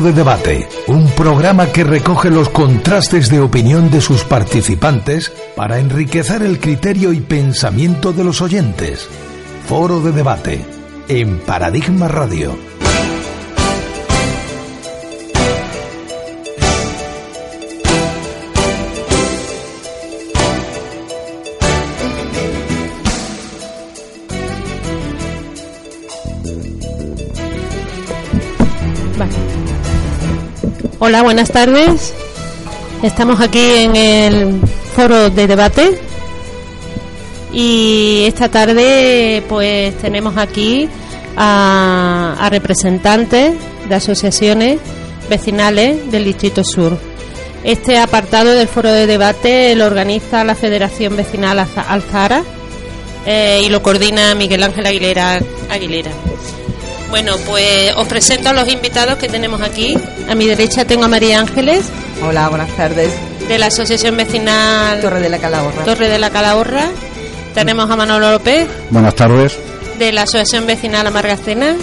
De Debate, un programa que recoge los contrastes de opinión de sus participantes para enriquecer el criterio y pensamiento de los oyentes. Foro de Debate, en Paradigma Radio. Hola, buenas tardes. Estamos aquí en el foro de debate y esta tarde pues tenemos aquí a, representantes de asociaciones vecinales del Distrito Sur. Este apartado del foro de debate lo organiza la Federación Vecinal Alzara eh, y lo coordina Miguel Ángel Aguilera. Aguilera. Bueno, pues os presento a los invitados que tenemos aquí. A mi derecha tengo a María Ángeles. Hola, buenas tardes. De la Asociación Vecinal Torre de la Calahorra. Torre de la Calahorra. Tenemos a Manolo López. Buenas tardes. De la Asociación Vecinal Amargacena.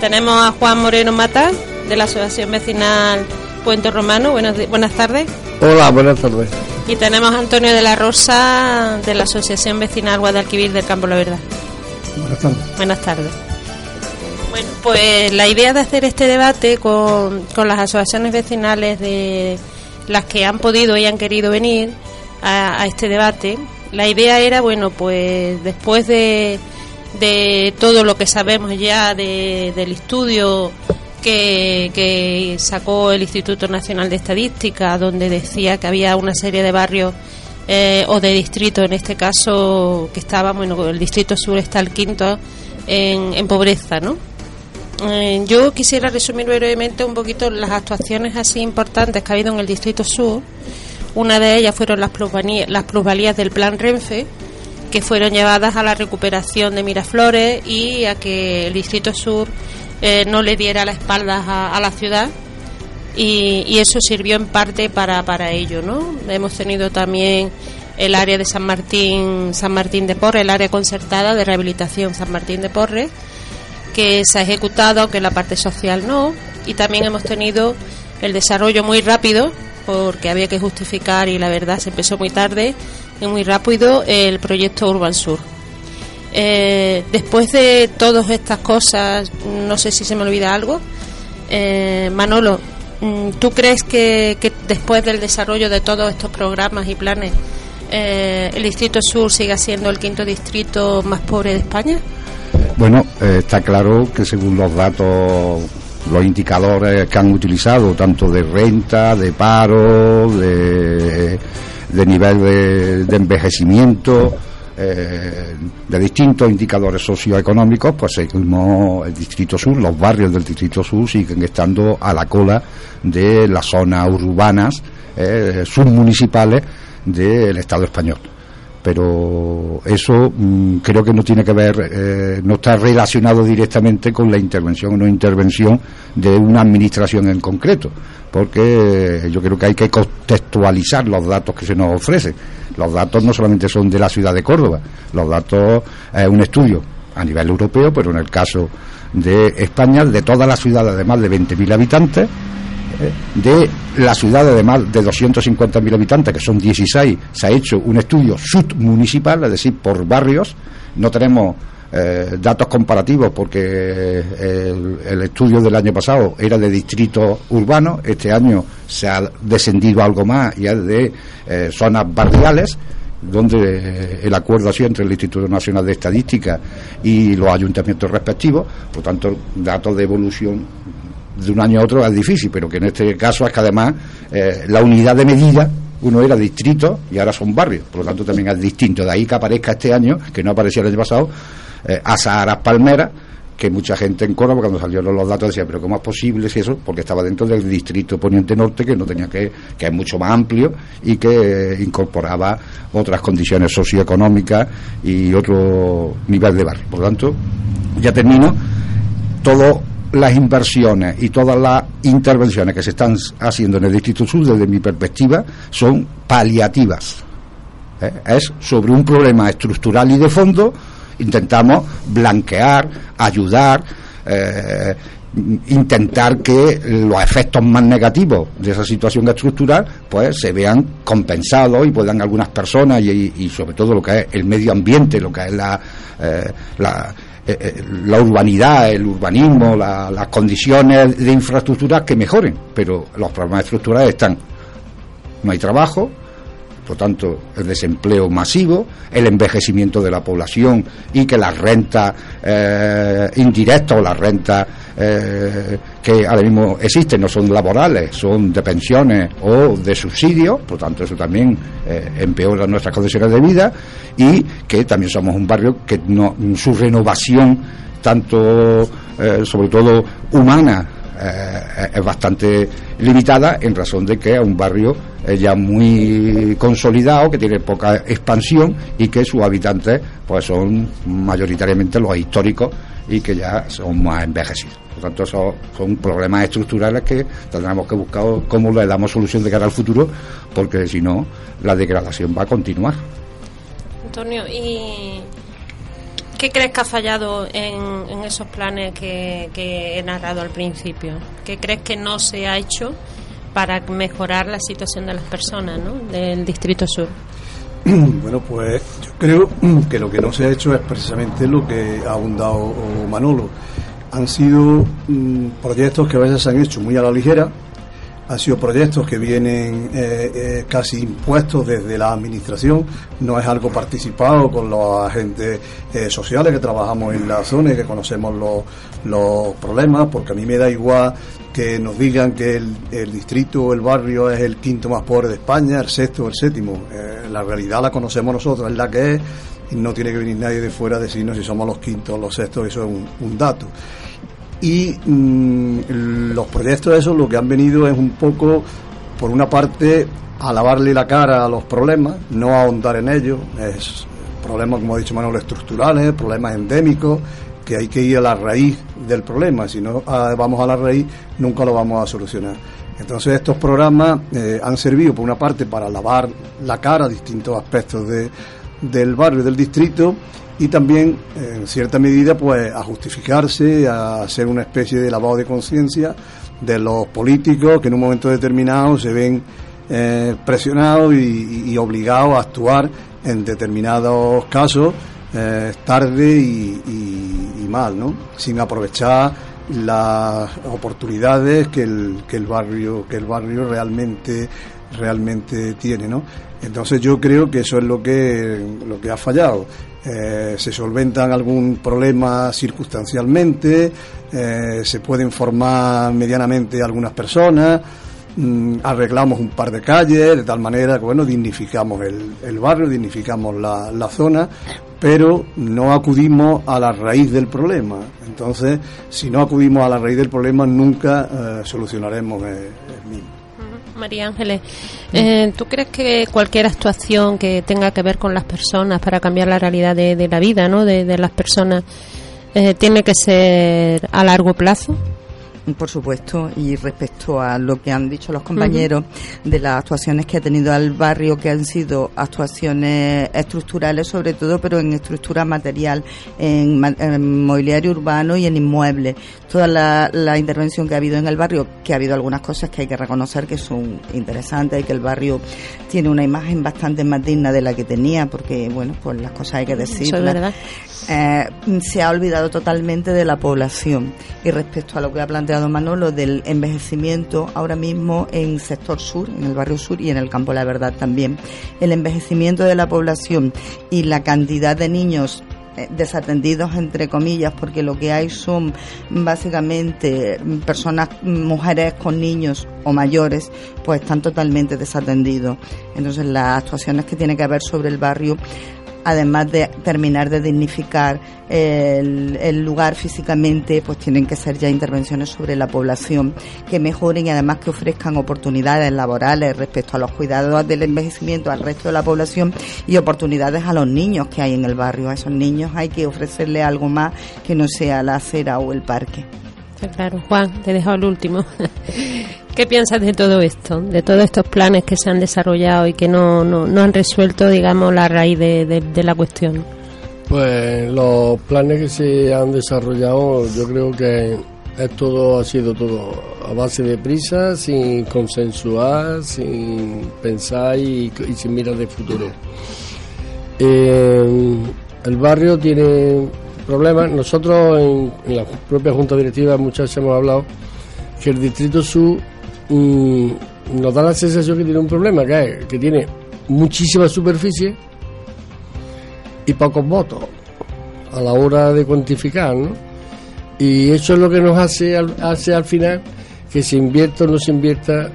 Tenemos a Juan Moreno Mata, de la Asociación Vecinal Puente Romano. Buenas, buenas tardes. Hola, buenas tardes. Y tenemos a Antonio de la Rosa, de la Asociación Vecinal Guadalquivir del Campo La Verdad. Buenas tardes. Buenas tardes. Bueno, pues la idea de hacer este debate con, las asociaciones vecinales de las que han podido y han querido venir a, este debate, la idea era, bueno, pues después de, de todo lo que sabemos ya del estudio que, que, sacó el Instituto Nacional de Estadística, donde decía que había una serie de barrios eh, o de distritos, en este caso, que estaba, bueno, el distrito sur está el quinto en pobreza, ¿no? Eh, yo quisiera resumir brevemente un poquito las actuaciones así importantes que ha habido en el Distrito Sur. Una de ellas fueron las plusvalías, las plusvalías del Plan Renfe, que fueron llevadas a la recuperación de Miraflores y a que el Distrito Sur eh, no le diera la espalda a, la ciudad. Y, eso sirvió en parte para, para ello, ¿no? Hemos tenido también el área de San Martín, San Martín de Porres, el área concertada de rehabilitación San Martín de Porres, que se ha ejecutado, aunque la parte social no, y también hemos tenido el desarrollo muy rápido, porque había que justificar y la verdad se empezó muy tarde y muy rápido el proyecto Urban Sur. Eh, después de todas estas cosas, no sé si se me olvida algo, eh, Manolo, mm, ¿tú crees que, después del desarrollo de todos estos programas y planes, eh, el Distrito Sur siga siendo el quinto distrito más pobre de España? Bueno, eh, está claro que según los datos, los indicadores que han utilizado, tanto de renta, de paro, de, nivel de, envejecimiento, eh, de distintos indicadores socioeconómicos, pues seguimos el Distrito Sur, los barrios del Distrito Sur siguen estando a la cola de las zonas urbanas, eh, submunicipales del Estado español pero eso mm, creo que no tiene que ver, eh, no está relacionado directamente con la intervención o no intervención de una administración en concreto, porque yo creo que hay que contextualizar los datos que se nos ofrecen. Los datos no solamente son de la ciudad de Córdoba, los datos es un estudio a nivel europeo, pero en el caso de España, de todas las ciudades de más de 20.000 habitantes, de la ciudad de más de 250.000 habitantes, que son 16, se ha hecho un estudio submunicipal, es decir, por barrios. No tenemos eh, datos comparativos porque el, estudio del año pasado era de distrito urbano, este año se ha descendido algo más y es de eh, zonas barriales donde eh, el acuerdo ha sido entre el Instituto Nacional de Estadística y los ayuntamientos respectivos, por tanto, datos de evolución de un año a otro es difícil, pero que en este caso es que además eh, la unidad de medida uno era distrito y ahora son barrios, por lo tanto también es distinto. De ahí que aparezca este año, que no aparecía el año pasado, eh, a Saharas Palmera, que mucha gente en Córdoba cuando salieron los datos decía, pero ¿cómo es posible si eso? Porque estaba dentro del distrito Poniente Norte, que no tenía que, que es mucho más amplio y que eh, incorporaba otras condiciones socioeconómicas y otro nivel de barrio. Por lo tanto, ya termino, todo las inversiones y todas las intervenciones que se están haciendo en el Distrito Sur, desde mi perspectiva, son paliativas. ¿Eh? Es sobre un problema estructural y de fondo, intentamos blanquear, ayudar, eh, intentar que los efectos más negativos de esa situación estructural pues se vean compensados y puedan algunas personas y, sobre todo lo que es el medio ambiente, lo que es la, eh, la eh, eh, la urbanidad, el urbanismo, las condiciones de infraestructura que mejoren, pero los problemas estructurales están. No hay trabajo, por tanto, el desempleo masivo, el envejecimiento de la población y que las rentas eh, indirectas o las rentas eh, que ahora mismo existen no son laborales, son de pensiones o de subsidios, por tanto, eso también eh, empeora nuestras condiciones de vida y que también somos un barrio que no, su renovación, tanto, sobre todo humana, es bastante limitada en razón de que es un barrio ya muy consolidado, que tiene poca expansión y que sus habitantes pues son mayoritariamente los históricos y que ya son más envejecidos. Por tanto, son, son problemas estructurales que tendremos que buscar cómo le damos solución de cara al futuro, porque si no, la degradación va a continuar. Antonio, ¿y qué crees que ha fallado en, esos planes que, que he narrado al principio? ¿Qué crees que no se ha hecho? para mejorar la situación de las personas ¿no? del Distrito Sur? Bueno, pues yo creo que lo que no se ha hecho es precisamente lo que ha abundado Manolo. Han sido mm, proyectos que a veces se han hecho muy a la ligera, han sido proyectos que vienen eh, eh, casi impuestos desde la administración, no es algo participado con los agentes eh, sociales que trabajamos en la zona y que conocemos los, los problemas, porque a mí me da igual que nos digan que el, distrito o el barrio es el quinto más pobre de España, el sexto o el séptimo. la realidad la conocemos nosotros, es la que es, no tiene que venir nadie de fuera a decirnos si somos los quintos o los sextos, eso es un dato y mm, los proyectos esos lo que han venido es un poco, por una parte, a lavarle la cara a los problemas, no ahondar en ellos, es problemas, como ha dicho Manuel, estructurales, problemas endémicos, que hay que ir a la raíz del problema, si no ah, vamos a la raíz nunca lo vamos a solucionar. Entonces estos programas eh, han servido por una parte para lavar la cara a distintos aspectos de, del barrio, del distrito, y también, en cierta medida, pues a justificarse, a hacer una especie de lavado de conciencia de los políticos que en un momento determinado se ven eh, presionados y, obligados a actuar en determinados casos eh, tarde y, mal, ¿no? Sin aprovechar las oportunidades que el, que el barrio que el barrio realmente realmente tiene, ¿no? Entonces yo creo que eso es lo que lo que ha fallado. Eh, se solventan algún problema circunstancialmente, eh, se pueden formar medianamente algunas personas, mm, arreglamos un par de calles de tal manera que bueno dignificamos el, barrio, dignificamos la, zona, pero no acudimos a la raíz del problema. Entonces, si no acudimos a la raíz del problema, nunca eh, solucionaremos el mismo. María Ángeles, eh, ¿tú crees que cualquier actuación que tenga que ver con las personas para cambiar la realidad de, la vida ¿no? de, las personas eh, tiene que ser a largo plazo? Por supuesto, y respecto a lo que han dicho los compañeros de las actuaciones que ha tenido al barrio, que han sido actuaciones estructurales sobre todo, pero en estructura material, en, mobiliario urbano y en inmuebles. Toda la, intervención que ha habido en el barrio, que ha habido algunas cosas que hay que reconocer que son interesantes y que el barrio tiene una imagen bastante más digna de la que tenía, porque, bueno, pues las cosas hay que decir. Eh, se ha olvidado totalmente de la población. Y respecto a lo que ha planteado Manolo del envejecimiento ahora mismo en sector sur, en el barrio sur y en el campo La Verdad también, el envejecimiento de la población y la cantidad de niños eh, desatendidos entre comillas porque lo que hay son básicamente personas mujeres con niños o mayores pues están totalmente desatendidos. Entonces las actuaciones que tiene que haber sobre el barrio además de terminar de dignificar el, lugar físicamente, pues tienen que ser ya intervenciones sobre la población que mejoren y además que ofrezcan oportunidades laborales respecto a los cuidados del envejecimiento al resto de la población y oportunidades a los niños que hay en el barrio. A esos niños hay que ofrecerle algo más que no sea la acera o el parque. Claro, Juan, te dejo el último. ¿Qué piensas de todo esto, de todos estos planes que se han desarrollado y que no, no, no han resuelto, digamos, la raíz de, la cuestión? Pues los planes que se han desarrollado yo creo que es todo, ha sido todo a base de prisa, sin consensuar, sin pensar y, sin mirar de futuro. Eh, el barrio tiene problemas. Nosotros en, la propia Junta Directiva muchas veces hemos hablado que el Distrito Sur mm, nos da la sensación que tiene un problema, que es que tiene muchísima superficie y pocos votos a la hora de cuantificar, ¿no? Y eso es lo que nos hace, hace al final que se invierta o no se invierta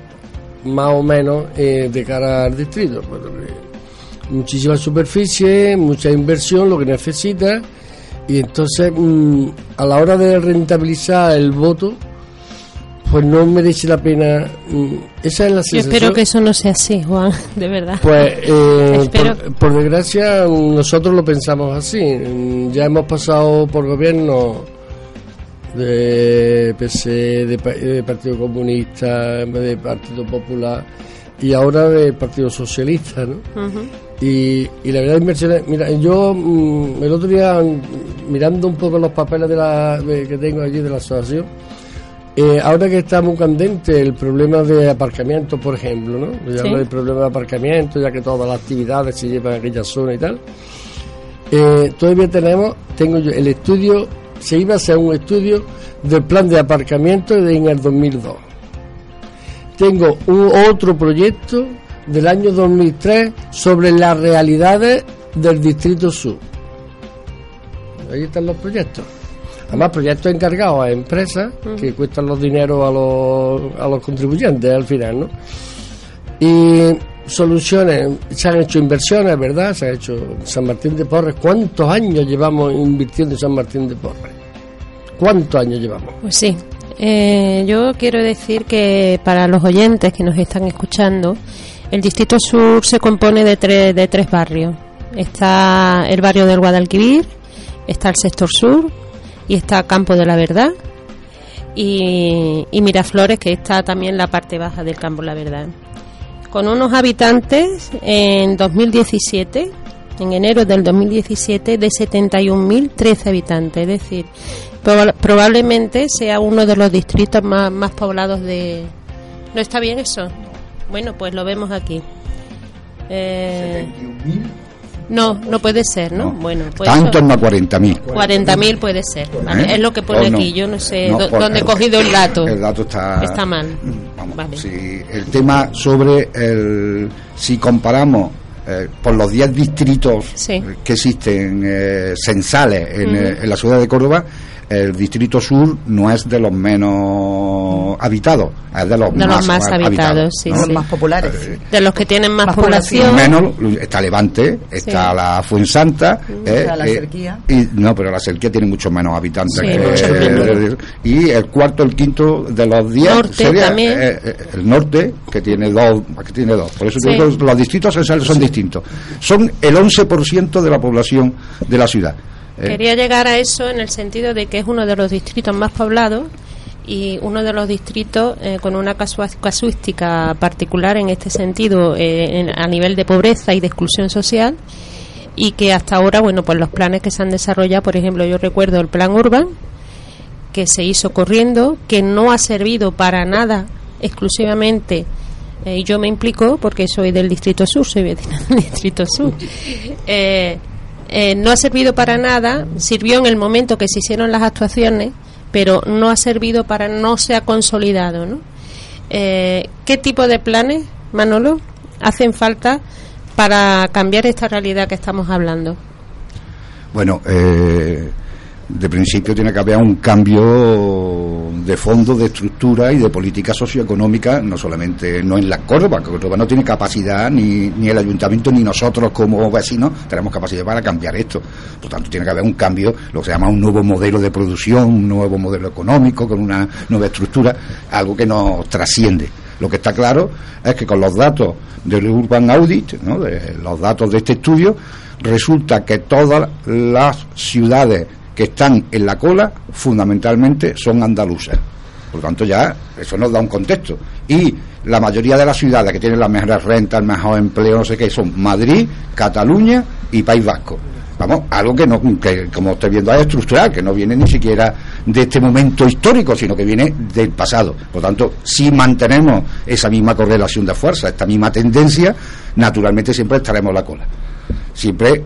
más o menos eh, de cara al distrito. muchísima superficie, mucha inversión, lo que necesita, y entonces mm, a la hora de rentabilizar el voto, pues no merece la pena. Mm, esa es la sensación. Yo espero que eso no sea así, Juan, de verdad. Pues, eh, por, desgracia, nosotros lo pensamos así. Ya hemos pasado por gobierno de PC, de, Partido Comunista, de Partido Popular y ahora de Partido Socialista, ¿no? Y, y, la verdad, inversiones. Mira, yo mm, el otro día, mirando un poco los papeles de la, que tengo allí de la asociación, eh, ahora que está muy candente el problema de aparcamiento, por ejemplo, ¿no? Ya el problema de aparcamiento, ya que todas las actividades se llevan a aquella zona y tal. Eh, todavía tenemos, tengo yo el estudio, se iba a hacer un estudio del plan de aparcamiento en el 2002. Tengo un otro proyecto del año 2003 sobre las realidades del Distrito Sur. Ahí están los proyectos. Además, proyectos encargados a empresas que cuestan los dineros a los, a los contribuyentes al final, ¿no? Y soluciones, se han hecho inversiones, ¿verdad? Se ha hecho San Martín de Porres. ¿Cuántos años llevamos invirtiendo en San Martín de Porres? ¿Cuántos años llevamos? Pues sí. Eh, yo quiero decir que para los oyentes que nos están escuchando, el Distrito Sur se compone de tres, de tres barrios. Está el barrio del Guadalquivir, está el sector sur, y está Campo de la Verdad y, Miraflores, que está también la parte baja del Campo de la Verdad. Con unos habitantes en 2017, en enero del 2017, de 71.013 habitantes, es decir, probablemente sea uno de los distritos más, más poblados de... ¿No está bien eso? Bueno, pues lo vemos aquí. Eh, no, no puede ser, ¿no? Bueno, pues torno a 40.000. 40.000 puede ser, ¿vale? Es lo que pone aquí, yo no sé dónde he cogido el dato. El dato está... Está mal. Vamos, vale. el tema sobre el... Si comparamos eh, por los 10 distritos que existen eh, censales en, eh, en la ciudad de Córdoba, el distrito sur no es de los menos habitados, es de los, más, habitados, sí, los más populares. Eh, de los que tienen más, población. Menos, está Levante, está la Fuensanta. Eh, la eh, y, no, pero la Cerquía tiene mucho menos habitantes. Que, y el cuarto, el quinto de los diez sería el norte, que tiene dos. Que tiene dos. Por eso los distritos son distintos. Son el 11% de la población de la ciudad. Eh. Quería llegar a eso en el sentido de que es uno de los distritos más poblados y uno de los distritos eh, con una casuística particular en este sentido eh, a nivel de pobreza y de exclusión social y que hasta ahora, bueno, pues los planes que se han desarrollado, por ejemplo, yo recuerdo el plan Urban que se hizo corriendo, que no ha servido para nada exclusivamente y yo me implico porque soy del distrito sur, soy del distrito sur. Eh, eh, no ha servido para nada, sirvió en el momento que se hicieron las actuaciones, pero no ha servido para, no se ha consolidado. ¿no? Eh, ¿Qué tipo de planes, Manolo, hacen falta para cambiar esta realidad que estamos hablando? Bueno, eh, de principio tiene que haber un cambio de fondo, de estructura y de política socioeconómica, no solamente no en la Córdoba, Córdoba no tiene capacidad, ni, ni el ayuntamiento, ni nosotros como vecinos tenemos capacidad para cambiar esto. Por tanto, tiene que haber un cambio, lo que se llama un nuevo modelo de producción, un nuevo modelo económico, con una nueva estructura, algo que nos trasciende. Lo que está claro es que con los datos del Urban Audit, ¿no? de los datos de este estudio, resulta que todas las ciudades que están en la cola fundamentalmente son andaluzas. Por lo tanto, ya eso nos da un contexto. Y la mayoría de las ciudades que tienen las mejores rentas, el mejor empleo, no sé qué, son Madrid, Cataluña y País Vasco. Vamos, algo que, no, que como estoy viendo es estructural, que no viene ni siquiera de este momento histórico, sino que viene del pasado. Por lo tanto, si mantenemos esa misma correlación de fuerza, esta misma tendencia, naturalmente siempre estaremos la cola. Siempre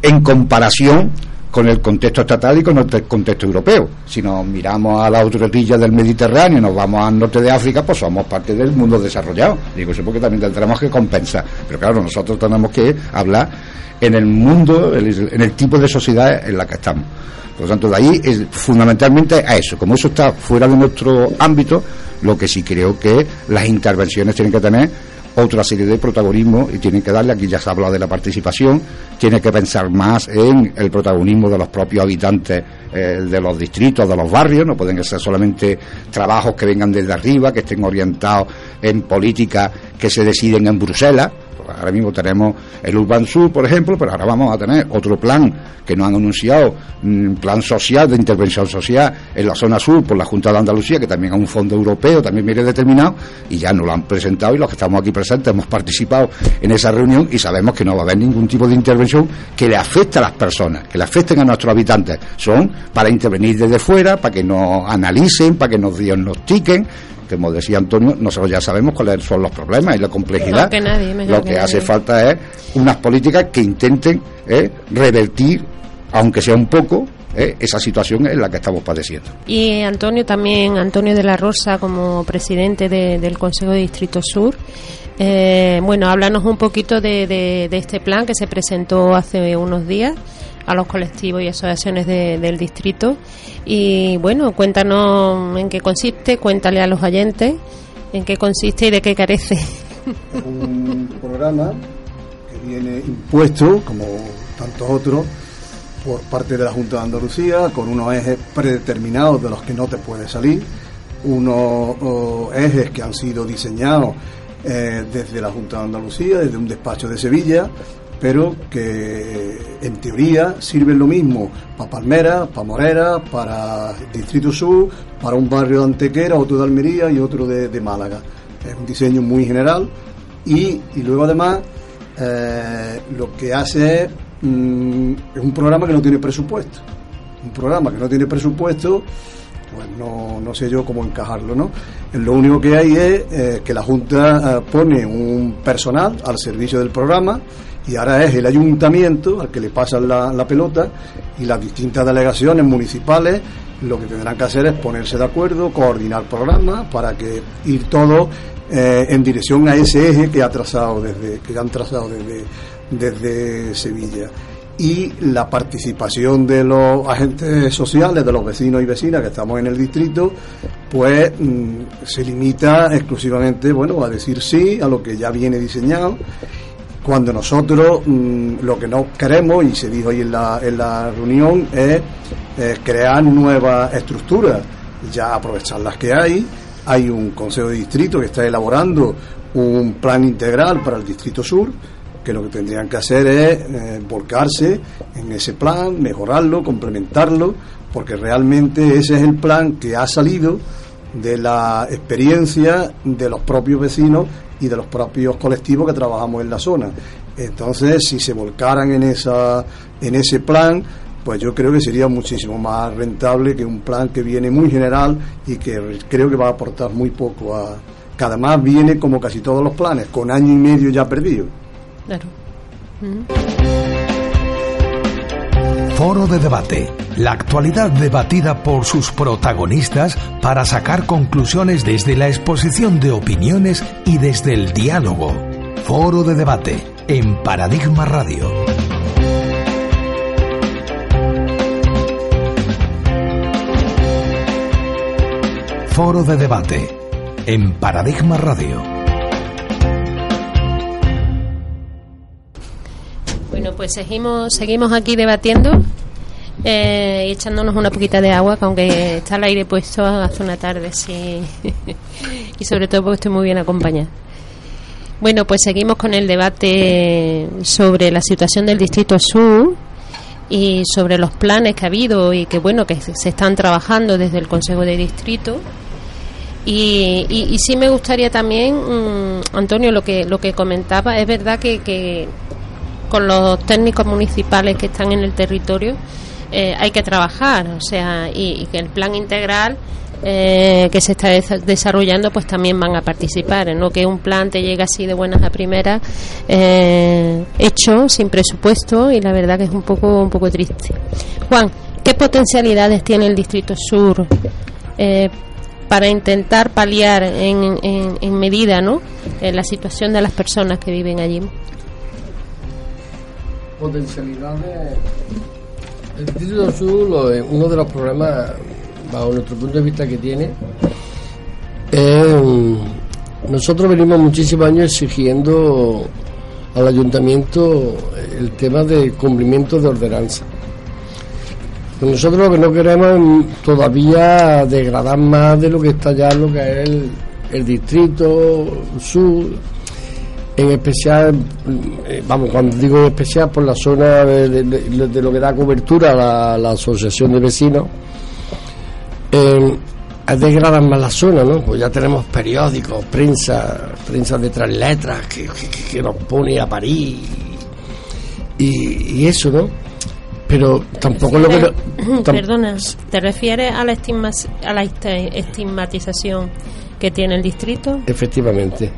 en comparación con el contexto estatal y con el contexto europeo. Si nos miramos a la otra del Mediterráneo, nos vamos al norte de África, pues somos parte del mundo desarrollado. Digo eso porque también tendremos que compensar. Pero claro, nosotros tenemos que hablar en el mundo, en el tipo de sociedad en la que estamos. Por lo tanto, de ahí es fundamentalmente a eso. Como eso está fuera de nuestro ámbito, lo que sí creo que las intervenciones tienen que tener otra serie de protagonismo y tienen que darle, aquí ya se ha hablado de la participación, tiene que pensar más en el protagonismo de los propios habitantes eh, de los distritos, de los barrios, no pueden ser solamente trabajos que vengan desde arriba, que estén orientados en políticas que se deciden en Bruselas, Ahora mismo tenemos el Urban Sur, por ejemplo, pero ahora vamos a tener otro plan que nos han anunciado, un plan social de intervención social en la zona sur por la Junta de Andalucía, que también es un fondo europeo, también viene determinado, y ya nos lo han presentado y los que estamos aquí presentes hemos participado en esa reunión y sabemos que no va a haber ningún tipo de intervención que le afecte a las personas, que le afecten a nuestros habitantes. Son para intervenir desde fuera, para que nos analicen, para que nos diagnostiquen, como decía Antonio, nosotros ya sabemos cuáles son los problemas y la complejidad. Lo que, hace falta es unas políticas que intenten eh, revertir, aunque sea un poco, eh, esa situación en la que estamos padeciendo. Y Antonio también, Antonio de la Rosa, como presidente del Consejo de Distrito Sur, eh, bueno, háblanos un poquito de, de, este plan que se presentó hace unos días a los colectivos y asociaciones del distrito. Y bueno, cuéntanos en qué consiste, cuéntale a los oyentes en qué consiste y de qué carece. un programa que viene impuesto, como tantos otros, por parte de la Junta de Andalucía, con unos ejes predeterminados de los que no te puedes salir, unos ejes que han sido diseñados eh, desde la Junta de Andalucía, desde un despacho de Sevilla, pero que en teoría sirven lo mismo para Palmera, para Morera, para Distrito Sur, para un barrio de Antequera, otro de Almería y otro de, Málaga. Es un diseño muy general y, luego además eh, lo que hace es, mm, es un programa que no tiene presupuesto. Un programa que no tiene presupuesto pues no, sé yo cómo encajarlo, ¿no? Lo único que hay es eh, que la Junta eh, pone un personal al servicio del programa y ahora es el ayuntamiento al que le pasan la, pelota y las distintas delegaciones municipales lo que tendrán que hacer es ponerse de acuerdo, coordinar programas para que ir todo eh, en dirección a ese eje que ha trazado desde que han trazado desde desde Sevilla y la participación de los agentes sociales, de los vecinos y vecinas que estamos en el distrito, pues mm, se limita exclusivamente, bueno, a decir sí a lo que ya viene diseñado cuando nosotros mm, lo que no queremos, y se dijo hoy en la, en la reunión, es crear nuevas estructuras, ya aprovechar las que hay. Hay un Consejo de Distrito que está elaborando un plan integral para el Distrito Sur, que lo que tendrían que hacer es eh, volcarse en ese plan, mejorarlo, complementarlo, porque realmente ese es el plan que ha salido de la experiencia de los propios vecinos y de los propios colectivos que trabajamos en la zona. Entonces, si se volcaran en, esa, en ese plan, pues yo creo que sería muchísimo más rentable que un plan que viene muy general y que creo que va a aportar muy poco a que además viene como casi todos los planes con año y medio ya perdido Foro de debate. La actualidad debatida por sus protagonistas para sacar conclusiones desde la exposición de opiniones y desde el diálogo. Foro de debate en Paradigma Radio. Foro de debate en Paradigma Radio. Bueno, pues seguimos, seguimos aquí debatiendo eh, y echándonos una poquita de agua, que aunque está el aire puesto hace una tarde, sí. y sobre todo porque estoy muy bien acompañada. Bueno, pues seguimos con el debate sobre la situación del Distrito Sur y sobre los planes que ha habido y que bueno que se están trabajando desde el Consejo de Distrito. Y, y, sí me gustaría también, mm, Antonio, lo que lo que comentaba, es verdad que, que con los técnicos municipales que están en el territorio, eh, hay que trabajar, o sea, y, que el plan integral eh, que se está desarrollando pues también van a participar, no que un plan te llegue así de buenas a primeras eh, hecho sin presupuesto y la verdad que es un poco un poco triste. Juan, ¿qué potencialidades tiene el Distrito Sur para intentar paliar en, en, medida ¿no? en la situación de las personas que viven allí? Potencialidades el Distrito Sur, uno de los problemas, bajo nuestro punto de vista que tiene, es, nosotros venimos muchísimos años exigiendo al ayuntamiento el tema de cumplimiento de ordenanza. Nosotros lo que no queremos es todavía degradar más de lo que está ya lo que es el distrito sur en especial, eh, vamos, cuando digo en especial por la zona de, lo que da cobertura a la, asociación de vecinos, eh, degradan más la zona, ¿no? Pues ya tenemos periódicos, prensa, prensa de tres letras que, que, nos pone a París y, eso, ¿no? Pero tampoco lo que... Perdona, ¿te refieres a la, a la estigmatización que tiene el distrito? Efectivamente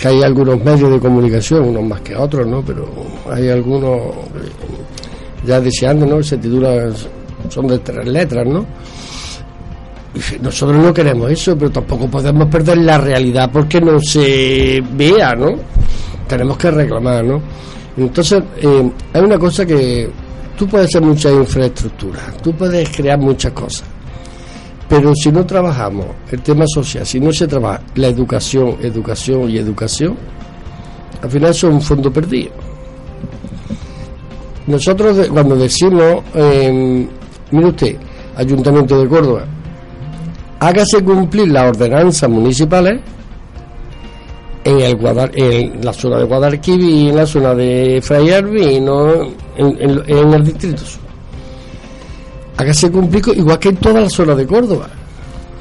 que hay algunos medios de comunicación, unos más que otros, ¿no? Pero hay algunos ya deseando, ¿no? Se titulan, son de tres letras, ¿no? nosotros no queremos eso, pero tampoco podemos perder la realidad porque no se vea, ¿no? Tenemos que reclamar, ¿no? Entonces, eh, hay una cosa que tú puedes hacer mucha infraestructura, tú puedes crear muchas cosas, pero si no trabajamos el tema social, si no se trabaja la educación, educación y educación, al final es un fondo perdido. Nosotros cuando decimos, eh, mire usted, Ayuntamiento de Córdoba, hágase cumplir las ordenanzas municipales en, el en la zona de Guadalquivir, en la zona de Fray Arbino, en, en el distrito hágase cumplir igual que en toda la zona de Córdoba.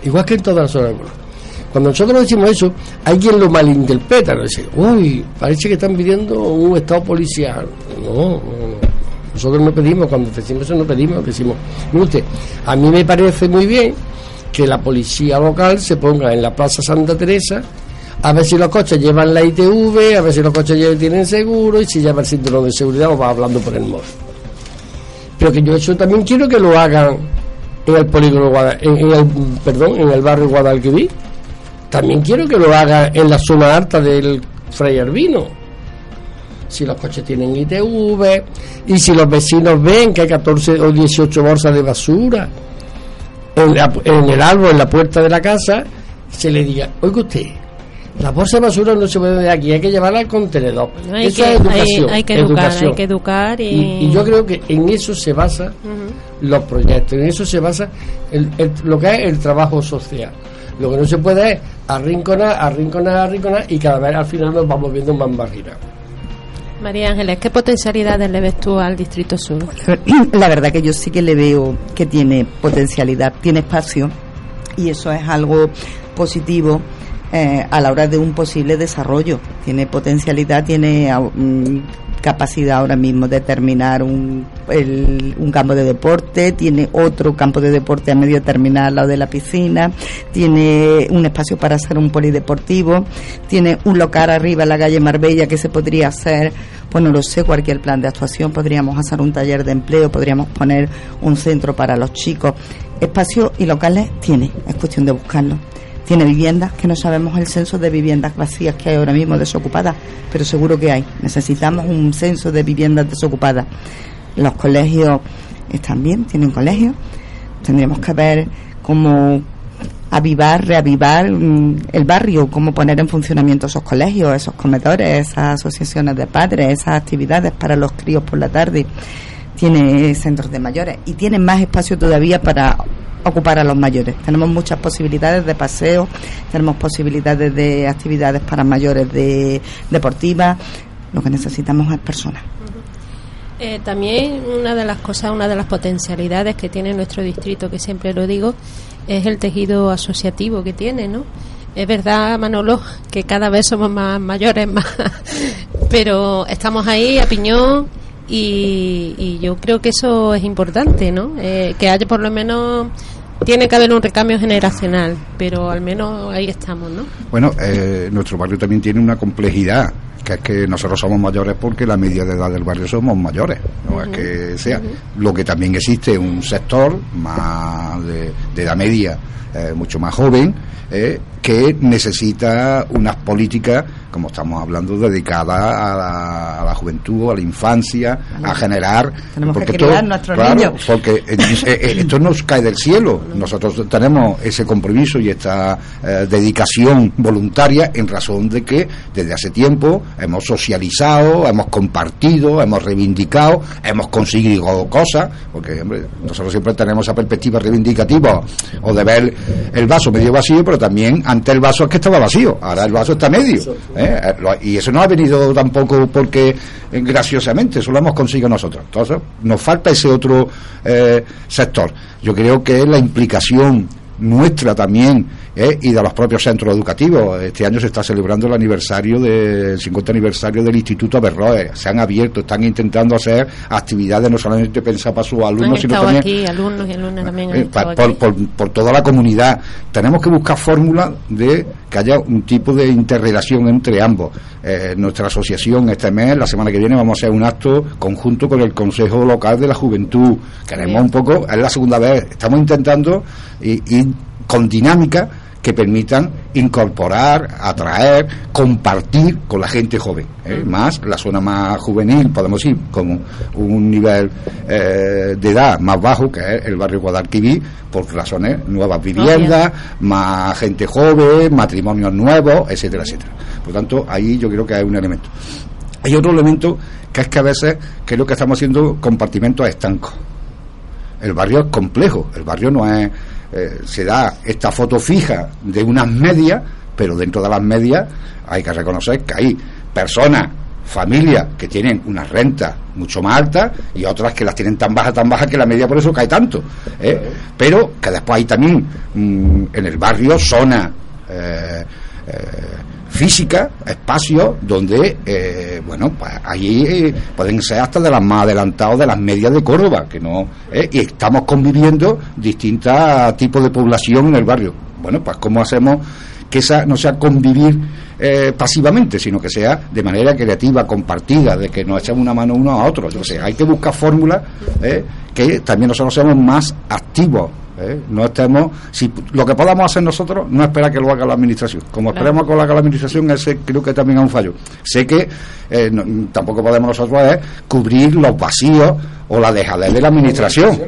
Igual que en toda la zona de Córdoba. Cuando nosotros decimos eso, hay quien lo malinterpreta, ¿no? dice, uy, parece que están pidiendo un estado policial. No, nosotros no pedimos, cuando decimos eso no pedimos, decimos, usted, a mí me parece muy bien que la policía local se ponga en la Plaza Santa Teresa a ver si los coches llevan la ITV, a ver si los coches tienen seguro y si lleva el cinturón de seguridad o va hablando por el móvil pero que yo eso también quiero que lo hagan en el polígono en, el perdón en el barrio Guadalquivir. También quiero que lo hagan en la zona alta del Fray Arbino si los coches tienen ITV y si los vecinos ven que hay 14 o 18 bolsas de basura en, en el árbol en la puerta de la casa se le diga oiga usted la bolsa de basura no se puede de aquí, hay que llevarla al contenedor. hay eso que, es educación. Hay, que educar, hay que educar. Y... yo creo que en eso se basa los proyectos, en eso se basa el, lo que es el trabajo social. Lo que no se puede es arrinconar, arrinconar, arrinconar y cada vez al final nos vamos viendo más marginados. María Ángeles, ¿qué potencialidades le ves tú al Distrito Sur? La verdad que yo sí que le veo que tiene potencialidad, tiene espacio y eso es algo positivo eh, a la hora de un posible desarrollo. Tiene potencialidad, tiene mm, capacidad ahora mismo de terminar un, un campo de deporte, tiene otro campo de deporte a medio terminar al lado de la piscina, tiene un espacio para hacer un polideportivo, tiene un local arriba en la calle Marbella que se podría hacer, pues no lo sé, cualquier plan de actuación, podríamos hacer un taller de empleo, podríamos poner un centro para los chicos. Espacios y locales tiene, es cuestión de buscarlo tiene viviendas que no sabemos el censo de viviendas vacías que hay ahora mismo desocupadas, pero seguro que hay. Necesitamos un censo de viviendas desocupadas. Los colegios están bien, tienen colegios. Tendríamos que ver cómo avivar, reavivar mm, el barrio, cómo poner en funcionamiento esos colegios, esos comedores, esas asociaciones de padres, esas actividades para los críos por la tarde. Tiene centros de mayores y tiene más espacio todavía para ocupar a los mayores. Tenemos muchas posibilidades de paseo, tenemos posibilidades de actividades para mayores de deportivas. Lo que necesitamos es personas. Eh, también una de las cosas, una de las potencialidades que tiene nuestro distrito, que siempre lo digo, es el tejido asociativo que tiene, ¿no? Es verdad, Manolo, que cada vez somos más mayores, más, pero estamos ahí a piñón y, yo creo que eso es importante, ¿no? Eh, que haya por lo menos tiene que haber un recambio generacional, pero al menos ahí estamos, ¿no? Bueno, eh, nuestro barrio también tiene una complejidad, que es que nosotros somos mayores porque la media de edad del barrio somos mayores, no es que sea. Lo que también existe un sector más de, de edad media, eh, mucho más joven, eh, que necesita unas políticas como estamos hablando, dedicada a la, juventud, a la infancia, a generar. Tenemos porque que todo, nuestros niños. Porque eh, esto nos cae del cielo. Nosotros tenemos ese compromiso y esta dedicación voluntaria en razón de que desde hace tiempo hemos socializado, hemos compartido, hemos reivindicado, hemos conseguido cosas, porque hombre, nosotros siempre tenemos esa perspectiva reivindicativa o de ver el vaso medio vacío, pero también ante el vaso es que estaba vacío, ahora el vaso está medio. ¿eh? Y eso no ha venido tampoco porque eh, graciosamente, eso lo hemos conseguido nosotros. Entonces, nos falta ese otro eh, sector. Yo creo que la implicación nuestra también ¿eh? y de los propios centros educativos. Este año se está celebrando el aniversario del 50 aniversario del Instituto Averroes. Se han abierto, están intentando hacer actividades no solamente pensadas para sus alumnos, sino también, aquí, alumnos y alumnas también eh, por, toda la comunidad. Tenemos que buscar fórmulas de que haya un tipo de interrelación entre ambos. Eh, nuestra asociación este mes, la semana que viene, vamos a hacer un acto conjunto con el Consejo Local de la Juventud. Queremos un poco, es la segunda vez, estamos intentando ir con dinámica que permitan incorporar, atraer, compartir con la gente joven. ¿eh? Más la zona más juvenil, podemos ir con un nivel eh, de edad más bajo, que es el barrio Guadalquivir, por razones nuevas viviendas, más gente joven, matrimonios nuevos, etcétera, etcétera. Por lo tanto, ahí yo creo que hay un elemento. Hay otro elemento que es que a veces creo que estamos haciendo compartimentos estancos. El barrio es complejo, el barrio no es eh, se da esta foto fija de unas medias, pero dentro de las medias hay que reconocer que hay personas, familias que tienen unas rentas mucho más altas y otras que las tienen tan bajas, tan bajas que la media por eso cae tanto. ¿eh? Pero que después hay también mm, en el barrio zonas eh, física, espacios donde, eh, bueno, pues allí eh, pueden ser hasta de las más adelantados de las medias de Córdoba, que no, eh, y estamos conviviendo distintos tipos de población en el barrio. Bueno, pues ¿cómo hacemos que esa no sea convivir pasivamente, sino que sea de manera creativa, compartida, de que nos echemos una mano uno a otro. Sé, hay que buscar fórmulas que también nosotros seamos más activos ¿eh? No estemos, si lo que podamos hacer nosotros, no espera que lo haga la administración. Como esperemos que lo haga la administración, ese creo que también es un fallo. Sé que eh, tampoco podemos nosotros ¿eh? cubrir los vacíos o la dejadez de la administración.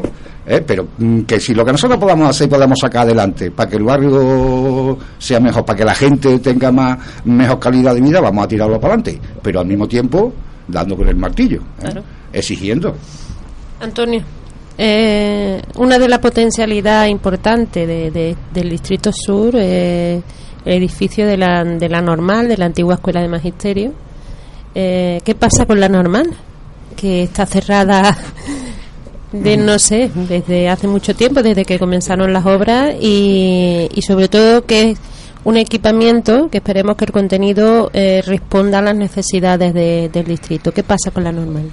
pero mm, que si lo que nosotros podamos hacer y podemos sacar adelante para que el barrio sea mejor, para que la gente tenga más mejor calidad de vida, vamos a tirarlo para adelante. Pero al mismo tiempo, dando con el martillo, exigiendo. Antonio. Eh, una de las potencialidades importantes de, del Distrito Sur es el edificio de la, de la normal, de la antigua Escuela de Magisterio. Eh, ¿Qué pasa con la normal? Que está cerrada de no sé, desde hace mucho tiempo, desde que comenzaron las obras y, y sobre todo que es un equipamiento que esperemos que el contenido eh, responda a las necesidades del distrito. ¿Qué pasa con la normal?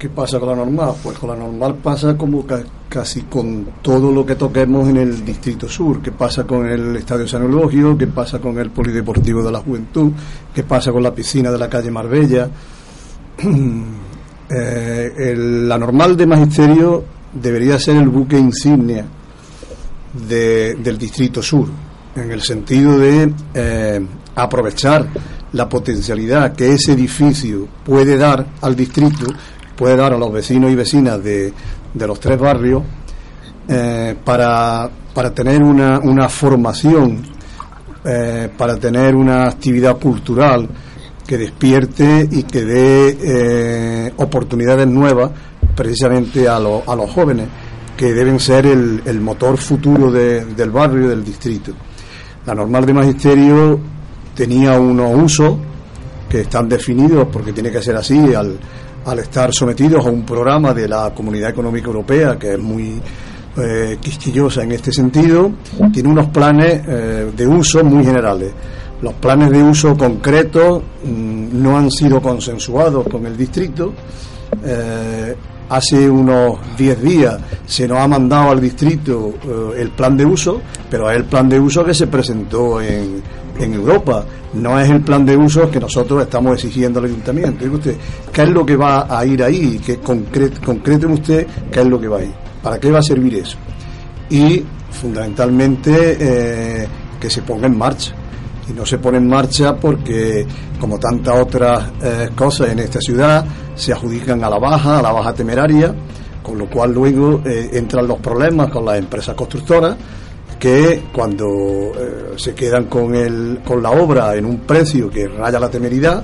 ¿Qué pasa con la normal? Pues con la normal pasa como casi con todo lo que toquemos en el Distrito Sur. ¿Qué pasa con el Estadio San? ¿Qué pasa con el Polideportivo de la Juventud? ¿Qué pasa con la piscina de la calle Marbella? Eh, la normal de Magisterio debería ser el buque insignia del Distrito Sur, en el sentido de eh, aprovechar la potencialidad que ese edificio puede dar al distrito puede dar a los vecinos y vecinas de, de los tres barrios eh, para, para, tener una, una formación, eh, para tener una actividad cultural que despierte y que dé eh, oportunidades nuevas precisamente a, a los jóvenes, que deben ser el, el motor futuro del barrio y del distrito. La normal de magisterio tenía unos usos que están definidos porque tiene que ser así al, al estar sometidos a un programa de la Comunidad Económica Europea que es muy eh, quisquillosa en este sentido, tiene unos planes eh, de uso muy generales. Los planes de uso concretos mm, no han sido consensuados con el distrito eh, hace unos 10 días se nos ha mandado al distrito eh, el plan de uso, pero es el plan de uso que se presentó en, en Europa, no es el plan de uso que nosotros estamos exigiendo al ayuntamiento. usted, ¿qué es lo que va a ir ahí? Que concrete, concrete usted qué es lo que va a ir. ¿Para qué va a servir eso? Y fundamentalmente eh, que se ponga en marcha y no se pone en marcha porque, como tantas otras eh, cosas en esta ciudad, se adjudican a la baja, a la baja temeraria, con lo cual luego eh, entran los problemas con las empresas constructoras que cuando eh, se quedan con, el, con la obra en un precio que raya la temeridad,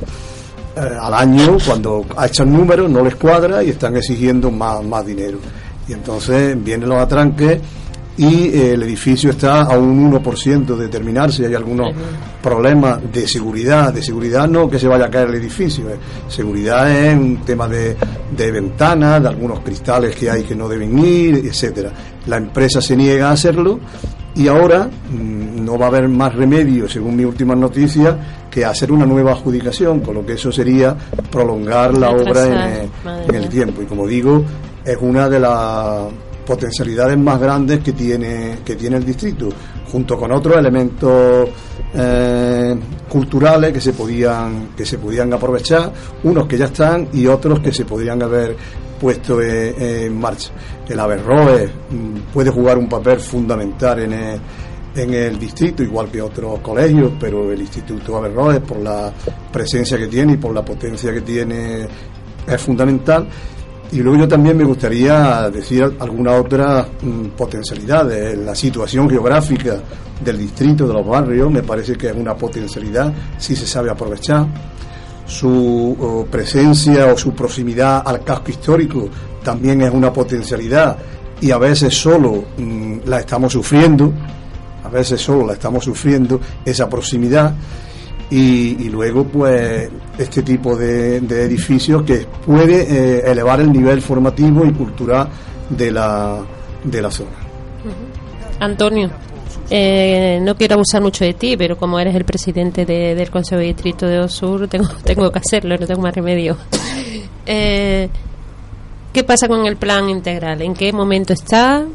al año, cuando echan números, no les cuadra y están exigiendo más, más dinero. Y entonces vienen los atranques y eh, el edificio está a un 1% de terminarse. Hay algunos problemas de seguridad. De seguridad no que se vaya a caer el edificio. Eh. Seguridad es un tema de, de ventanas, de algunos cristales que hay que no deben ir, etcétera. La empresa se niega a hacerlo y ahora mm, no va a haber más remedio, según mi última noticia, que hacer una nueva adjudicación, con lo que eso sería prolongar la obra en, en el tiempo. Y como digo, es una de las potencialidades más grandes que tiene, que tiene el distrito, junto con otros elementos eh, culturales que se podían, que se podían aprovechar, unos que ya están y otros que se podrían haber puesto en, marcha. El Averroes mm, puede jugar un papel fundamental en el, en el distrito, igual que otros colegios, pero el Instituto Averroes, por la presencia que tiene y por la potencia que tiene, es fundamental. Y luego yo también me gustaría decir alguna otra mm, potencialidad La situación geográfica del distrito, de los barrios, me parece que es una potencialidad si se sabe aprovechar. Su presencia o su proximidad al casco histórico también es una potencialidad. Y a veces solo mm, la estamos sufriendo, a veces solo la estamos sufriendo, esa proximidad y, luego pues este tipo de, edificios que puede eh, elevar el nivel formativo y cultural de la, de la zona. Antonio, eh, no quiero abusar mucho de ti, pero como eres el presidente del Consejo de Distrito de Osur, tengo, tengo que hacerlo, no tengo más remedio. Eh, ¿Qué pasa con el plan integral? ¿En qué momento está?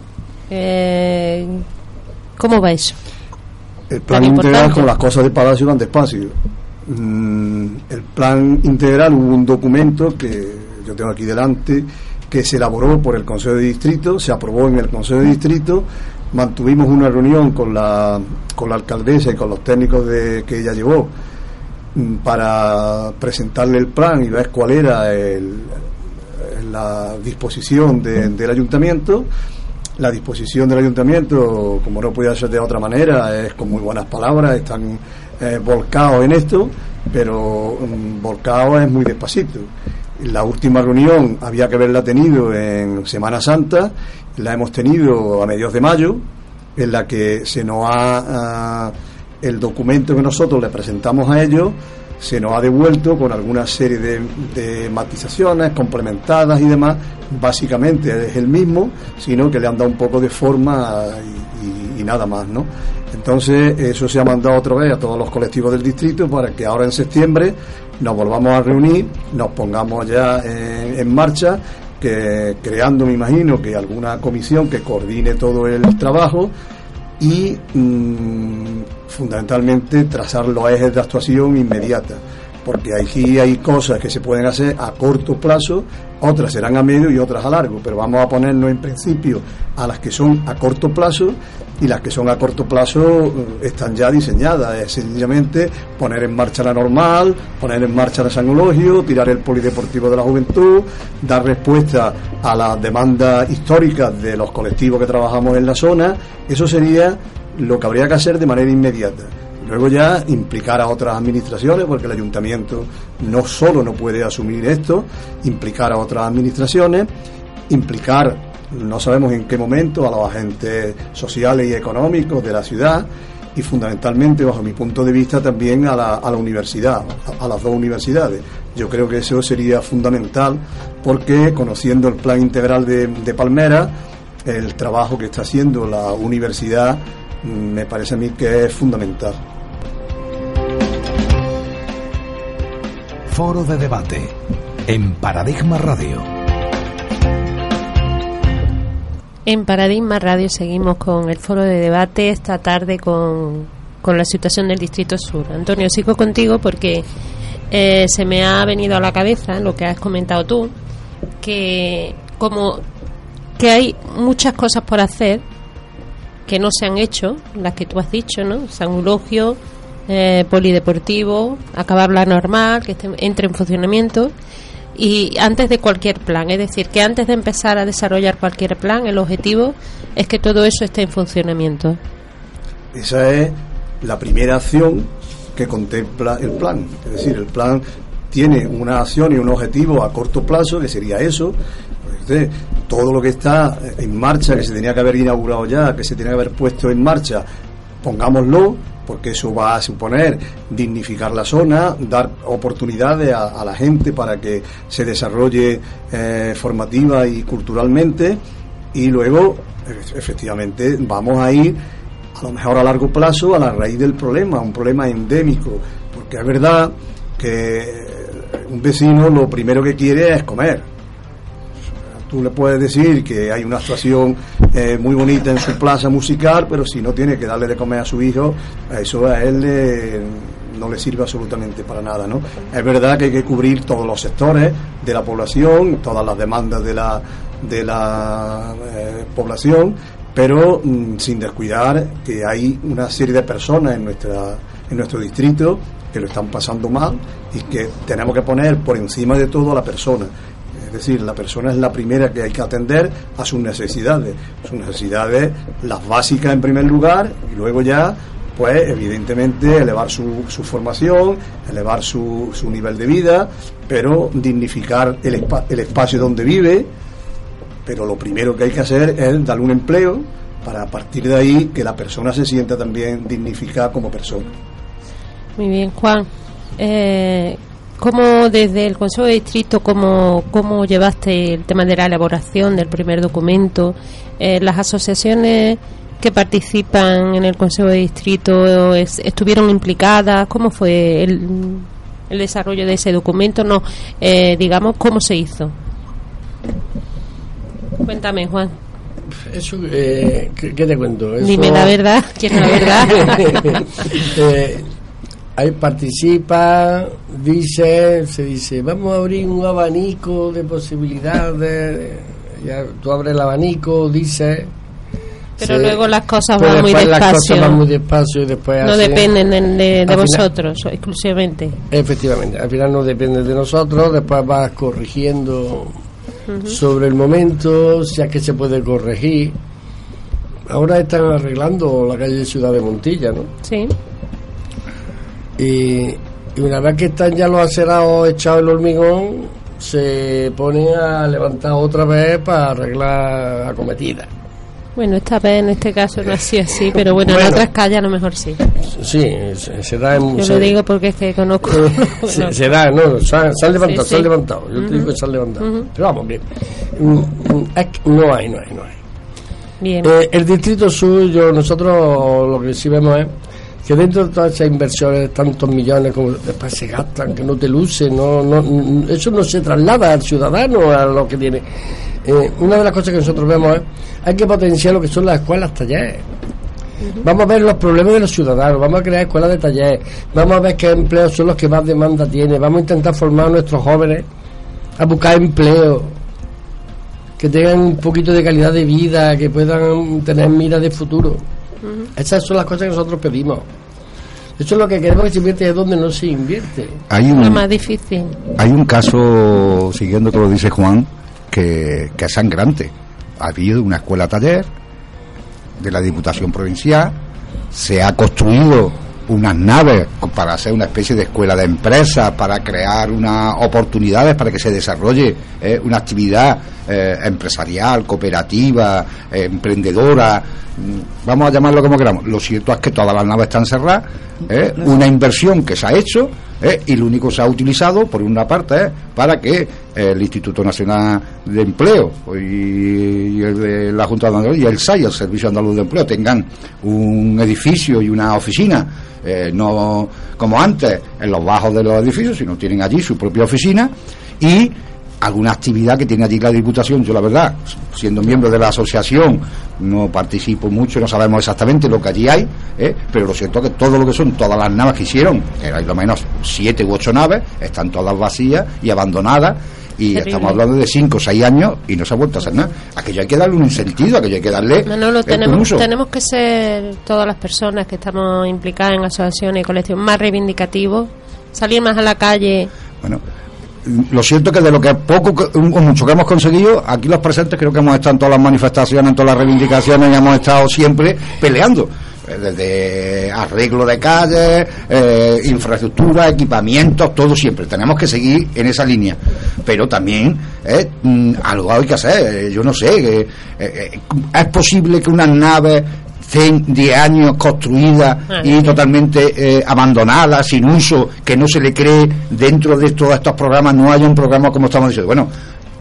¿Cómo va eso? El plan integral con las cosas de Palacio van despacio. Mm, el plan integral hubo un documento que yo tengo aquí delante que se elaboró por el Consejo de Distrito, se aprobó en el Consejo de Distrito, mantuvimos una reunión con la, con la alcaldesa y con los técnicos de, que ella llevó mm, para presentarle el plan y ver cuál era la disposición del ayuntamiento la disposición del ayuntamiento, como no podía ser de otra manera, es con muy buenas palabras, están eh, volcados en esto, pero um, volcados es muy despacito. La última reunión había que haberla tenido en Semana Santa, la hemos tenido a mediados de mayo, en la que se nos ha. Ah, el documento que nosotros le presentamos a ellos se nos ha devuelto con alguna serie de, matizaciones complementadas y demás. Básicamente es el mismo, sino que le han dado un poco de forma y, nada más, ¿no? Entonces, eso se ha mandado otra vez a todos los colectivos del distrito para que ahora en septiembre nos volvamos a reunir, nos pongamos ya en, marcha, que creando, me imagino, que alguna comisión que coordine todo el trabajo y mm, fundamentalmente trazar los ejes de actuación inmediata, porque aquí hay cosas que se pueden hacer a corto plazo, otras serán a medio y otras a largo, pero vamos a ponernos en principio a las que son a corto plazo y las que son a corto plazo eh, están ya diseñadas. Es sencillamente poner en marcha la normal, poner en marcha la Sangologio, tirar el polideportivo de la juventud, dar respuesta a las demandas históricas de los colectivos que trabajamos en la zona. Eso sería lo que habría que hacer de manera inmediata. Luego ya implicar a otras administraciones, porque el ayuntamiento no solo no puede asumir esto, implicar a otras administraciones, implicar no sabemos en qué momento, a los agentes sociales y económicos de la ciudad y fundamentalmente, bajo mi punto de vista, también a la, a la universidad, a, las dos universidades. Yo creo que eso sería fundamental porque conociendo el plan integral de, de Palmera, el trabajo que está haciendo la universidad mm, me parece a mí que es fundamental. Foro de debate en Paradigma Radio. En Paradigma Radio seguimos con el foro de debate esta tarde con, con la situación del Distrito Sur. Antonio, sigo contigo porque eh, se me ha venido a la cabeza lo que has comentado tú, que como que hay muchas cosas por hacer que no se han hecho, las que tú has dicho, ¿no? San eh, polideportivo, acabar la normal, que entre en funcionamiento y antes de cualquier plan, es decir, que antes de empezar a desarrollar cualquier plan, el objetivo es que todo eso esté en funcionamiento. Esa es la primera acción que contempla el plan, es decir, el plan tiene una acción y un objetivo a corto plazo, que sería eso, todo lo que está en marcha, que se tenía que haber inaugurado ya, que se tenía que haber puesto en marcha, pongámoslo, porque eso va a suponer dignificar la zona, dar oportunidades a, la gente para que se desarrolle eh, formativa y culturalmente, y luego, efectivamente, vamos a ir a lo mejor a largo plazo a la raíz del problema, un problema endémico, porque es verdad que un vecino lo primero que quiere es comer Tú le puedes decir que hay una actuación eh, muy bonita en su plaza musical, pero si no tiene que darle de comer a su hijo, eso a él no le sirve absolutamente para nada. ¿no? Es verdad que hay que cubrir todos los sectores de la población, todas las demandas de la, de la eh, población, pero mm, sin descuidar que hay una serie de personas en, nuestra, en nuestro distrito que lo están pasando mal y que tenemos que poner por encima de todo a la persona es decir, la persona es la primera que hay que atender a sus necesidades. Sus necesidades, las básicas en primer lugar, y luego ya, pues evidentemente, elevar su, su formación, elevar su, su, nivel de vida, pero dignificar el, el espacio donde vive. Pero lo primero que hay que hacer es darle un empleo para a partir de ahí que la persona se sienta también dignificada como persona. Muy bien, Juan. Eh, ¿Cómo desde el Consejo de Distrito, cómo, cómo llevaste el tema de la elaboración del primer documento? Eh, ¿Las asociaciones que participan en el Consejo de Distrito estuvieron implicadas? ¿Cómo fue el, el desarrollo de ese documento? No, eh, digamos, ¿cómo se hizo? Cuéntame, Juan. Eso, eh, ¿qué, te cuento? Dime la verdad, ¿quién la verdad? ahí participa, dice, se dice, vamos a abrir un abanico de posibilidades, ya tú abres el abanico, dice... Pero luego las cosas van muy despacio. Las cosas van muy despacio y después... No dependen de, vosotros exclusivamente. Efectivamente, al final no depende de nosotros, después vas corrigiendo sobre el momento, si es que se puede corregir. Ahora están arreglando la calle Ciudad de Montilla, ¿no? Sí. Y, una vez que están ya los acerados echados el hormigón, se pone a levantar otra vez para arreglar la cometida. Bueno, esta vez en este caso no ha sido así, pero bueno, en otras calles a lo mejor sí. Sí, se, da en, Yo lo digo porque es que conozco. se, da, no, se, han levantado, se han levantado. Yo te digo que se han levantado. Pero vamos, bien. Mm, mm, no hay, no hay, no hay. Bien. Eh, el distrito suyo, nosotros lo que sí vemos es que dentro de todas esas inversiones, tantos millones como después se gastan, que no te luce, no, no, eso no se traslada al ciudadano a lo que tiene. Eh, una de las cosas que nosotros vemos es hay que potenciar lo que son las escuelas talleres. Vamos a ver los problemas de los ciudadanos, vamos a crear escuelas de talleres, vamos a ver qué empleos son los que más demanda tiene, vamos a intentar formar a nuestros jóvenes a buscar empleo, que tengan un poquito de calidad de vida, que puedan tener miras de futuro. Esas son las cosas que nosotros pedimos. Eso es lo que queremos que se invierte es donde no se invierte. Hay un, lo más difícil. Hay un caso, siguiendo con lo que dice Juan, que, que es sangrante. Ha habido una escuela taller de la Diputación Provincial, se ha construido unas naves para hacer una especie de escuela de empresas, para crear unas oportunidades para que se desarrolle eh, una actividad eh, empresarial, cooperativa, emprendedora, mm, vamos a llamarlo como queramos. Lo cierto es que todas las naves están cerradas, ¿eh? una inversión que se ha hecho ¿eh? y lo único que se ha utilizado, por una parte, es para que el Instituto Nacional de Empleo y, el de la Junta de Andalucía y el SAI, el Servicio Andaluz de Empleo, tengan un edificio y una oficina, no como antes, en los bajos de los edificios, sino tienen allí su propia oficina y alguna actividad que tiene allí la Diputación. Yo, la verdad, siendo miembro de la asociación, no participo mucho, no sabemos exactamente lo que allí hay, ¿eh? pero lo cierto es que todo lo que son, todas las naves que hicieron, que hay lo menos siete u ocho naves, están todas vacías y abandonadas. Y estamos hablando de cinco o seis años y no se ha vuelto a hacer nada. Aquello hay que darle un sentido, aquello hay que darle. Manolo, tenemos, tenemos que ser todas las personas que estamos implicadas en asociaciones y colectivos más reivindicativos, salir más a la calle. Bueno, lo siento que de lo que poco o mucho que hemos conseguido, aquí los presentes creo que hemos estado en todas las manifestaciones, en todas las reivindicaciones y hemos estado siempre peleando eh, desde arreglo de calles, eh, infraestructura, equipamientos, todo siempre. Tenemos que seguir en esa línea. Pero también eh, mm, algo hay que hacer. Yo no sé, es posible que unas naves 10 años construida ah, y totalmente eh, abandonada, sin uso, que no se le cree dentro de todos estos programas, no haya un programa como estamos diciendo. Bueno,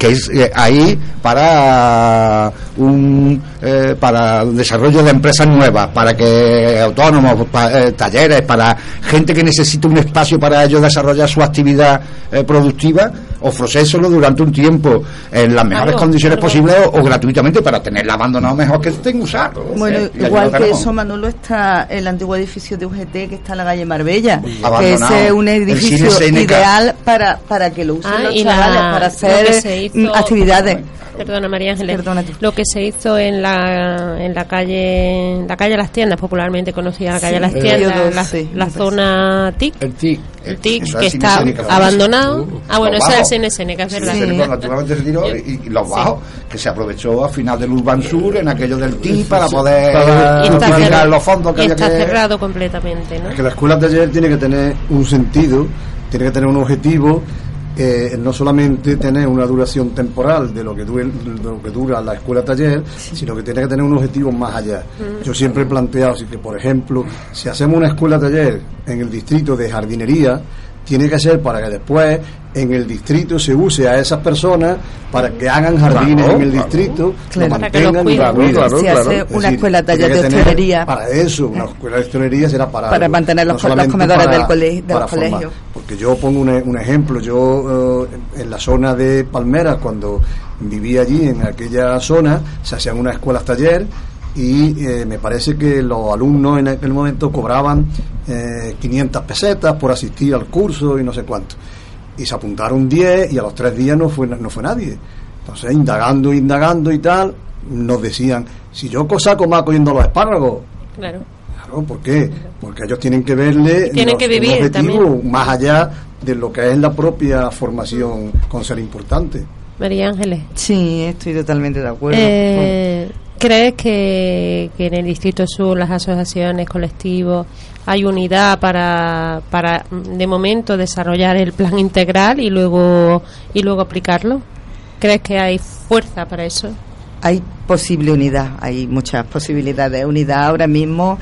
que es eh, ahí para un eh, para desarrollo de empresas nuevas, para que autónomos, eh, talleres, para gente que necesita un espacio para ellos desarrollar su actividad productiva, ofrecérselo durante un tiempo en las mejores condiciones posibles o, gratuitamente para tenerla abandonado mejor que estén usar. Bueno, igual que, eso, Manolo, está el antiguo edificio de UGT que está en la calle Marbella, que es un edificio ideal para, para que lo usen ah, los chavales, para hacer actividades. Perdona María Ángeles. Lo que se hizo en la en la calle la calle Las Tiendas, popularmente conocida la calle Las Tiendas, la, zona TIC. El TIC. El TIC que está abandonado. ah, bueno, ese es el CNSN, que es verdad. Sí. naturalmente se tiró y, los bajos, que se aprovechó al final del Urban Sur, en aquello del TIC, para poder utilizar los fondos que está cerrado completamente, ¿no? Es que la escuela de ayer tiene que tener un sentido, tiene que tener un objetivo eh, no solamente tener una duración temporal de lo que, dure, lo que dura la escuela taller, sino que tiene que tener un objetivo más allá. Mm. Yo siempre he planteado así que, por ejemplo, si hacemos una escuela taller en el distrito de jardinería, tiene que ser para que después en el distrito se use a esas personas para que hagan jardines en el distrito, lo mantengan y lo cuiden. Si hace una escuela taller de hostelería. Para eso, una escuela de hostelería será para. Para mantener los, comedores del colegio, de los colegios. Porque yo pongo un, ejemplo, yo eh, en la zona de Palmeras, cuando vivía allí, en aquella zona, se hacían unas escuelas taller y eh, me parece que los alumnos en aquel momento cobraban eh, 500 pesetas por asistir al curso y no sé cuánto. Y se apuntaron 10 y a los tres días no fue, no fue nadie. Entonces, indagando, indagando y tal, nos decían, si yo saco más cogiendo los espárragos. Claro. Claro, ¿por qué? Porque ellos tienen que verle tienen que vivir más allá de lo que es la propia formación con ser importante. María Ángeles. Sí, estoy totalmente de acuerdo. Eh, ¿Crees que, en el Distrito Sur, las asociaciones, colectivos, hay unidad para, para, de momento, desarrollar el plan integral y luego, y luego aplicarlo? ¿Crees que hay fuerza para eso? Hay posible unidad, hay muchas posibilidades de unidad ahora mismo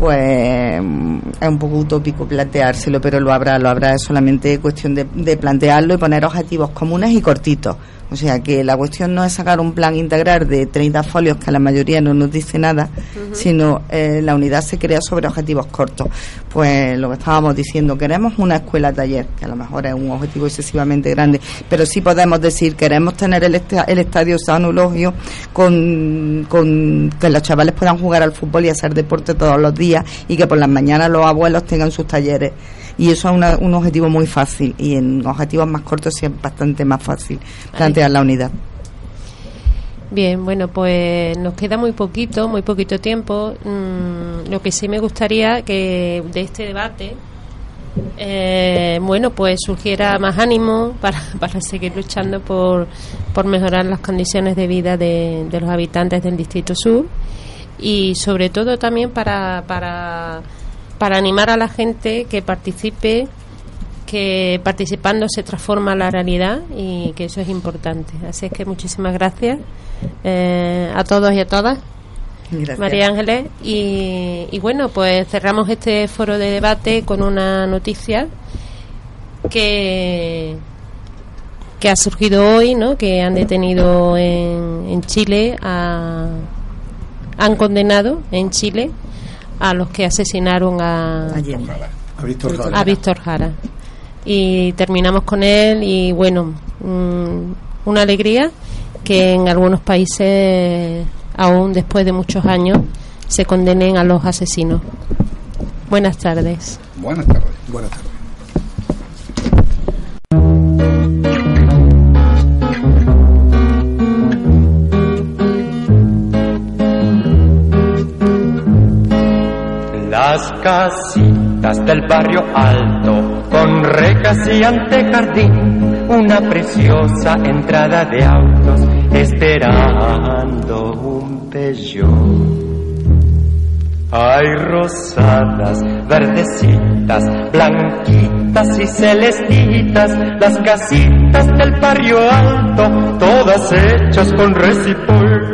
pues es un poco utópico planteárselo, pero lo habrá, lo habrá, es solamente cuestión de, de plantearlo y poner objetivos comunes y cortitos. O sea que la cuestión no es sacar un plan integral de 30 folios que a la mayoría no nos dice nada, sino eh, la unidad se crea sobre objetivos cortos. Pues lo que estábamos diciendo, queremos una escuela taller, que a lo mejor es un objetivo excesivamente grande, pero sí podemos decir, queremos tener el, el estadio sanulogio con, con que los chavales puedan jugar al fútbol y hacer deporte todos los días y que por las mañanas los abuelos tengan sus talleres y eso es un objetivo muy fácil y en objetivos más cortos sí es bastante más fácil plantear la unidad. Bien, bueno, pues nos queda muy poquito, muy poquito tiempo. Mm, lo que sí me gustaría que de este debate, eh, bueno, pues surgiera más ánimo para, para seguir luchando por, por mejorar las condiciones de vida de, de los habitantes del Distrito Sur y sobre todo también para, para para animar a la gente que participe que participando se transforma la realidad y que eso es importante. Así es que muchísimas gracias eh, a todos y a todas. María Ángeles. Y, y, bueno, pues cerramos este foro de debate con una noticia que, que ha surgido hoy, ¿no? que han detenido en, en Chile, a, han condenado en Chile a los que asesinaron a, a Víctor Jara. Y terminamos con él y bueno, mm, una alegría que en algunos países, aún después de muchos años, se condenen a los asesinos. Buenas tardes. Buenas tardes. Buenas tardes. Las casitas del barrio alto, con rejas y una preciosa entrada de autos, esperando un Peugeot. Hay rosadas, verdecitas, blanquitas y celestitas, las casitas del barrio alto, todas hechas con recipol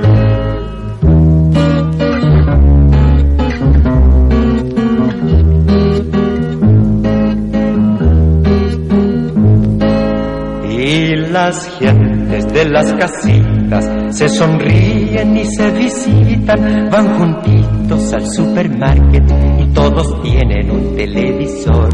las gentes de las casitas se sonríen y se visitan, van juntitos al supermarket y todos tienen un televisor.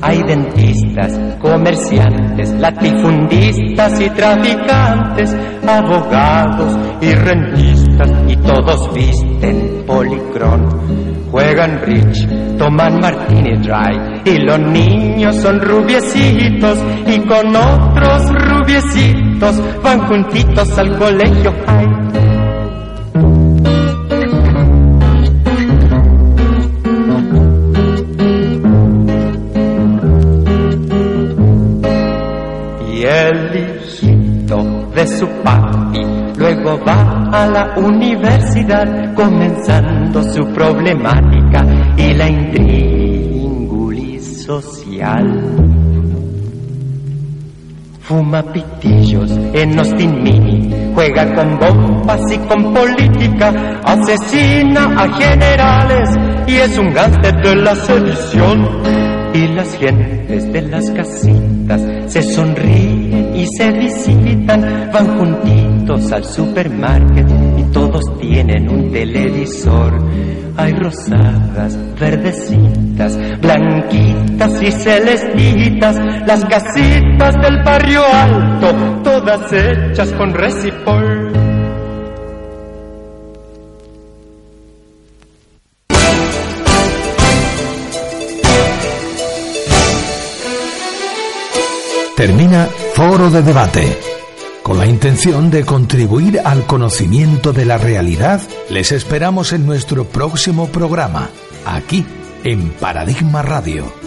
Hay dentistas, comerciantes, latifundistas y traficantes, abogados y rentistas y todos visten policrón juegan rich, toman martini dry y los niños son rubiecitos y con otros rubiecitos van juntitos al colegio Y el hijito de su papi luego va a la universidad comenzando su problemática y la intríngulis social. Fuma pitillos en Austin Mini, juega con bombas y con política, asesina a generales. Y es un gánster de la sedición. Y las gentes de las casitas se sonríen y se visitan, van juntitos al supermarket todos tienen un televisor. Hay rosadas, verdecitas, blanquitas y celestitas, las casitas del barrio alto, todas hechas con recipol. Termina Foro de Debate. Con la intención de contribuir al conocimiento de la realidad, les esperamos en nuestro próximo programa, aquí en Paradigma Radio